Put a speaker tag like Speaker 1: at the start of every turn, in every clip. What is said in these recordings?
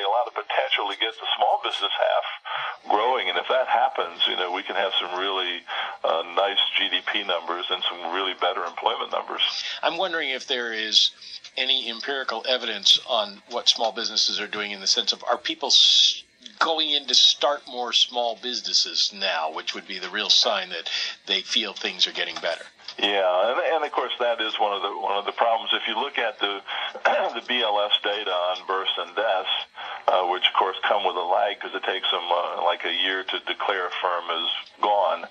Speaker 1: certainly a lot of potential to get the small business half growing. And if that happens, you know, we can have some really uh, nice GDP numbers and some really better employment numbers.
Speaker 2: I'm wondering if there is any empirical evidence on what small businesses are doing in the sense of are people going in to start more small businesses now, which would be the real sign that they feel things are getting better.
Speaker 1: Yeah, and, and of course that is one of the one of the problems. If you look at the the BLS data on births and deaths, which of course come with a lag because it takes them uh, like a year to declare a firm is gone.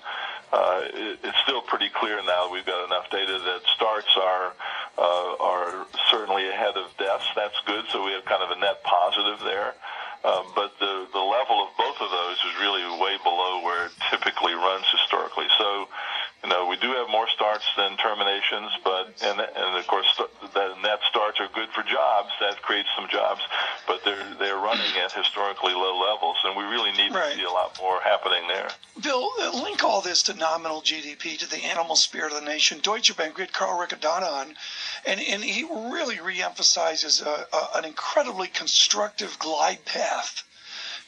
Speaker 1: Uh, it, it's still pretty clear now. that We've got enough data that starts are uh, are certainly ahead of deaths. That's good. So we have kind of a net positive there. Um, but the the level of both of those is really way below where it typically runs historically. So you know, we do have more starts than terminations, but and and of course that net starts are good for jobs. That creates some jobs, but they're they're running at historically low levels, and we really need right. to see a lot more happening there.
Speaker 3: Bill, uh, link all this to nominal GDP, to the animal spirit of the nation. Deutsche Bank, we had Carl Riccadonna on, and and he really reemphasizes a, a, an incredibly constructive glide path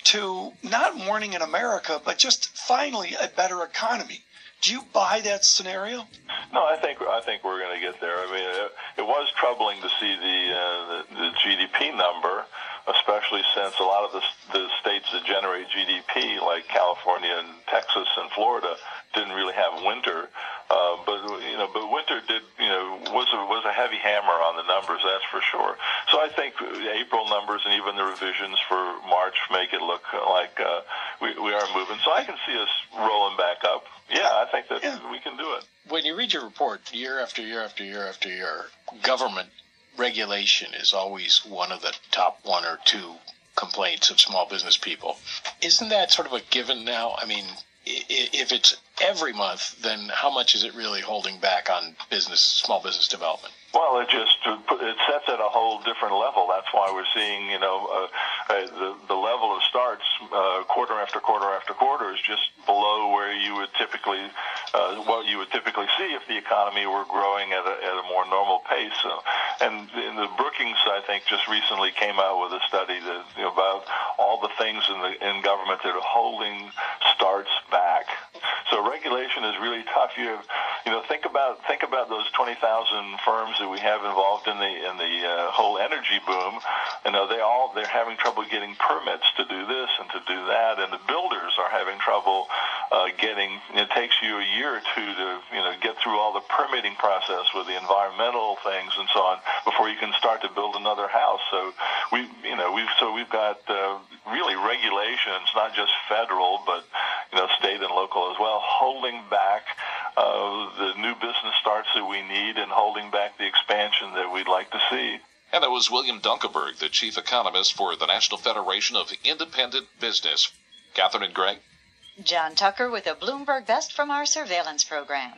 Speaker 3: to not warning in America, but just finally a better economy. Do you buy that scenario?
Speaker 1: No, I think I think we're going to get there. I mean, it, was troubling to see the, uh, the the GDP number, especially since a lot of the, the states that generate GDP, like California and Texas and Florida, didn't really have winter. Uh, but you know, but winter did you know was a, was a heavy hammer on the numbers, that's for sure. So I think the April numbers and even the revisions for March make it look like uh, we we are moving. So I can see us rolling back up. Yeah, I think that yeah. we can
Speaker 2: When you read your report year after year after year after year, government regulation is always one of the top one or two complaints of small business people. Isn't that sort of a given now? I mean, if it's every month, then how much is it really holding back on business, small business development?
Speaker 1: Well, it just it sets at a whole different level. That's why we're seeing, you know, uh, uh, the the level of starts uh, quarter after quarter after quarter is just below where you would typically uh, what you would typically see if the economy were growing at a, at a more normal pace. So, and in the Brookings, I think, just recently came out with a study that you know, about all the things in the in government that are holding starts back. So regulation is really tough. You have, you know, think about think about those twenty thousand firms that we have involved in the in the uh, whole energy boom, you know, they all they're having trouble getting permits to do this and to do that, and the builders are having trouble uh, getting. It takes you a year or two to you know get through all the permitting process with the environmental things and so on before you can start to build another house. So we you know we've so we've got uh, really regulations, not just federal but you know state and local as well, holding back uh, the new business starts that we need and holding back the expansion that we'd like to see.
Speaker 4: And that was William Dunkelberg, the chief economist for the National Federation of Independent Business. Catherine and Greg.
Speaker 5: John Tucker with a Bloomberg Best from our surveillance program.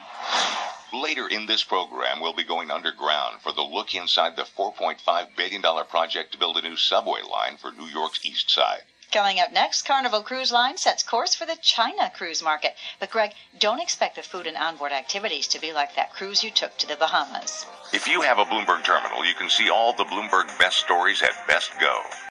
Speaker 6: Later in this program, we'll be going underground for the look inside the $4.5 billion project to build a new subway line for New York's East Side.
Speaker 5: Coming up next, Carnival Cruise Line sets course for the China cruise market. But Greg, don't expect the food and onboard activities to be like that cruise you took to the Bahamas.
Speaker 6: If you have a Bloomberg terminal, you can see all the Bloomberg best stories at Best Go.